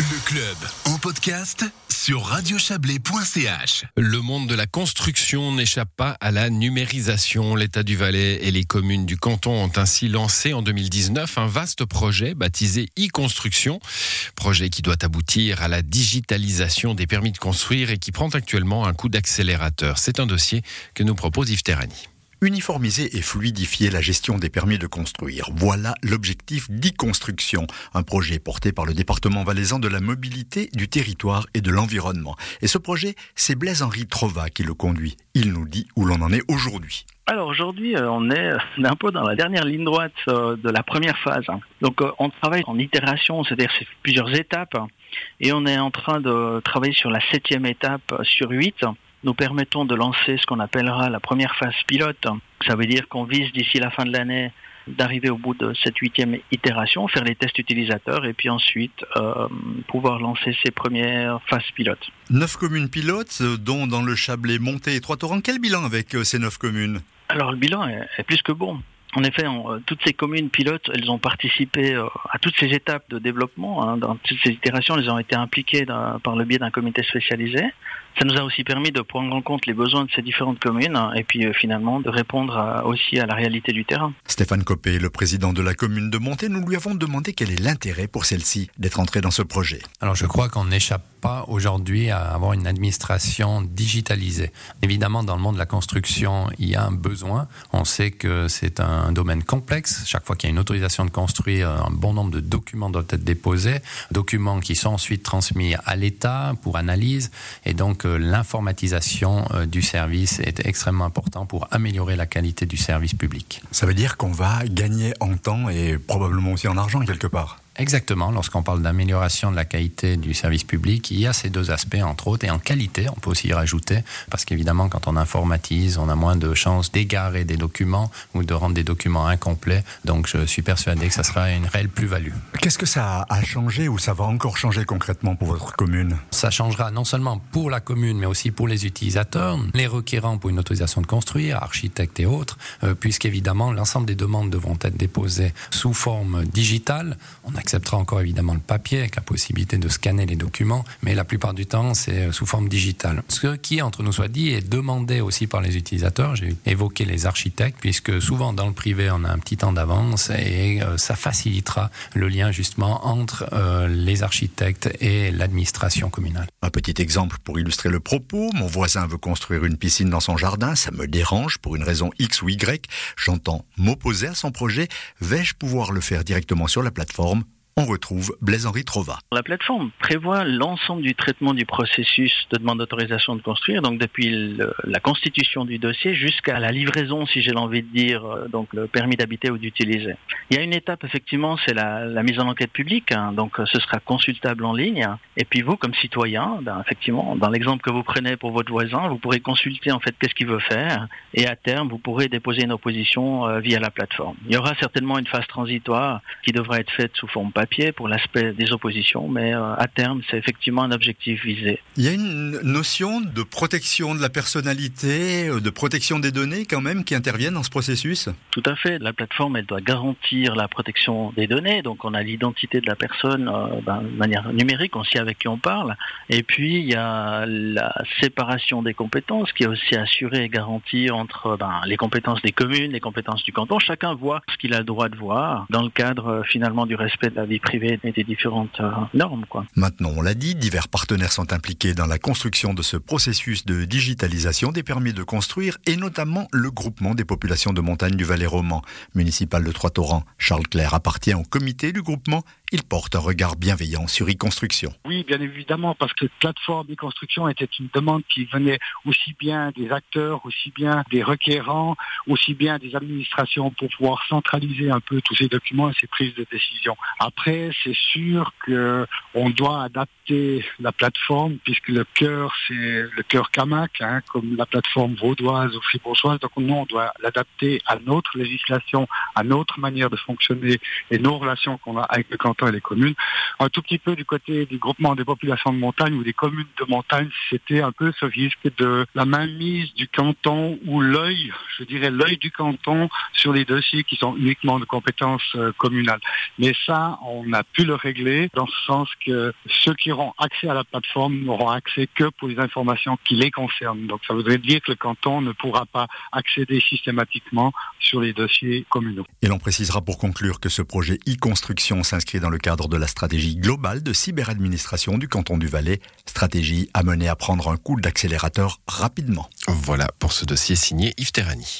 Le club en podcast sur radiochablais.ch. Le monde de la construction n'échappe pas à la numérisation. L'État du Valais et les communes du canton ont ainsi lancé en 2019 un vaste projet baptisé e-construction. Projet qui doit aboutir à la digitalisation des permis de construire et qui prend actuellement un coup d'accélérateur. C'est un dossier que nous propose Yves Terrani uniformiser et fluidifier la gestion des permis de construire. Voilà l'objectif d'e-construction, un projet porté par le département valaisan de la mobilité, du territoire et de l'environnement. Et ce projet, c'est Blaise-Henri Trova qui le conduit. Il nous dit où l'on en est aujourd'hui. Alors aujourd'hui, euh, on est un peu dans la dernière ligne droite euh, de la première phase. Donc euh, on travaille en itération, c'est-à-dire c'est plusieurs étapes, et on est en train de travailler sur la septième étape sur huit nous permettons de lancer ce qu'on appellera la première phase pilote. Ça veut dire qu'on vise d'ici la fin de l'année d'arriver au bout de cette huitième itération, faire les tests utilisateurs et puis ensuite euh, pouvoir lancer ces premières phases pilotes. Neuf communes pilotes, euh, dont dans le Chablais, Monté et Trois-Torrents. Quel bilan avec euh, ces neuf communes? Alors le bilan est, plus que bon. En effet, toutes ces communes pilotes, elles ont participé à toutes ces étapes de développement. Hein. dans toutes ces itérations, elles ont été impliquées par le biais d'un comité spécialisé. Ça nous a aussi permis de prendre en compte les besoins de ces différentes communes hein, et puis euh, finalement de répondre aussi à la réalité du terrain. Stéphane Copé, le président de la commune de Monté, nous lui avons demandé quel est l'intérêt pour celle-ci d'être entrée dans ce projet. Alors je crois qu'on n'échappe pas aujourd'hui à avoir une administration digitalisée. Évidemment, dans le monde de la construction, il y a un besoin. On sait que c'est un domaine complexe. Chaque fois qu'il y a une autorisation de construire, un bon nombre de documents doivent être déposés, documents qui sont ensuite transmis à l'État pour analyse. Et donc, que l'informatisation euh, du service est extrêmement important pour améliorer la qualité du service public. Ça veut dire qu'on va gagner en temps et probablement aussi en argent quelque part Exactement, lorsqu'on parle d'amélioration de la qualité du service public, il y a ces deux aspects, entre autres, et en qualité, on peut aussi y rajouter, parce qu'évidemment, quand on informatise, on a moins de chances d'égarer des documents ou de rendre des documents incomplets, donc je suis persuadé que ça sera une réelle plus-value. Qu'est-ce que ça a changé ou ça va encore changer concrètement pour votre commune? Ça changera non seulement pour la commune, mais aussi pour les utilisateurs, les requérants pour une autorisation de construire, architectes et autres, euh, puisqu'évidemment, l'ensemble des demandes devront être déposées sous forme digitale. On acceptera encore évidemment le papier avec la possibilité de scanner les documents, mais la plupart du temps, c'est euh, sous forme digitale. Ce qui, entre nous soit dit, est demandé aussi par les utilisateurs. J'ai évoqué les architectes, puisque souvent dans le privé, on a un petit temps d'avance et euh, ça facilitera le lien justement entre euh, les architectes et l'administration communale. Un petit exemple pour illustrer le propos. Mon voisin veut construire une piscine dans son jardin. Ça me dérange pour une raison X ou Y. J'entends m'opposer à son projet. Vais-je pouvoir le faire directement sur la plateforme? On retrouve Blaise-Henri Trova. La plateforme prévoit l'ensemble du traitement du processus de demande d'autorisation de construire, donc depuis la constitution du dossier jusqu'à la livraison, si j'ai l'envie de dire, euh, donc le permis d'habiter ou d'utiliser. Il y a une étape, effectivement, c'est la, mise en enquête publique, hein, donc euh, ce sera consultable en ligne. Et puis vous, comme citoyen, ben, effectivement, dans l'exemple que vous prenez pour votre voisin, vous pourrez consulter en fait qu'est-ce qu'il veut faire, et à terme, vous pourrez déposer une opposition euh, via la plateforme. Il y aura certainement une phase transitoire qui devra être faite sous forme papier pour l'aspect des oppositions, mais euh, à terme, c'est effectivement un objectif visé. Il y a une notion de protection de la personnalité, euh, de protection des données quand même qui interviennent dans ce processus? Tout à fait. La plateforme, elle doit garantir la protection des données. Donc, on a l'identité de la personne euh, ben, de manière numérique, on sait avec qui on parle. Et puis, il y a la séparation des compétences qui est aussi assurée et garantie entre ben, les compétences des communes, les compétences du canton. Chacun voit ce qu'il a le droit de voir dans le cadre finalement du respect de la privée des différentes euh, normes. Maintenant, on l'a dit, divers partenaires sont impliqués dans la construction de ce processus de digitalisation des permis de construire et notamment le groupement des populations de montagne du Valais roman municipal de Trois-Torrents. Charles Clair appartient au comité du groupement. Il porte un regard bienveillant sur e-construction. Oui, bien évidemment, parce que plateforme e-construction était une demande qui venait aussi bien des acteurs, aussi bien des requérants, aussi bien des administrations pour pouvoir centraliser un peu tous ces documents et ces prises de décision. Après, c'est sûr qu'on doit adapter la plateforme, puisque le cœur, c'est le cœur Camac, hein, comme la plateforme vaudoise ou fribourgeoise. Donc nous, on doit l'adapter à notre législation, à notre manière de fonctionner et nos relations qu'on a avec le canton et les communes. Un tout petit peu du côté du groupement des populations de montagne ou des communes de montagne, c'était un peu ce risque de la mainmise du canton ou l'œil, je dirais l'œil du canton sur les dossiers qui sont uniquement de compétences euh, communales. Mais ça, on a pu le régler dans ce sens que ceux qui auront accès à la plateforme n'auront accès que pour les informations qui les concernent. Donc ça voudrait dire que le canton ne pourra pas accéder systématiquement sur les dossiers communaux. Et l'on précisera pour conclure que ce projet e-construction s'inscrit dans le cadre de la stratégie globale de cyberadministration du canton du Valais, stratégie amenée à prendre un coup d'accélérateur rapidement. Voilà pour ce dossier signé Yves Terrani.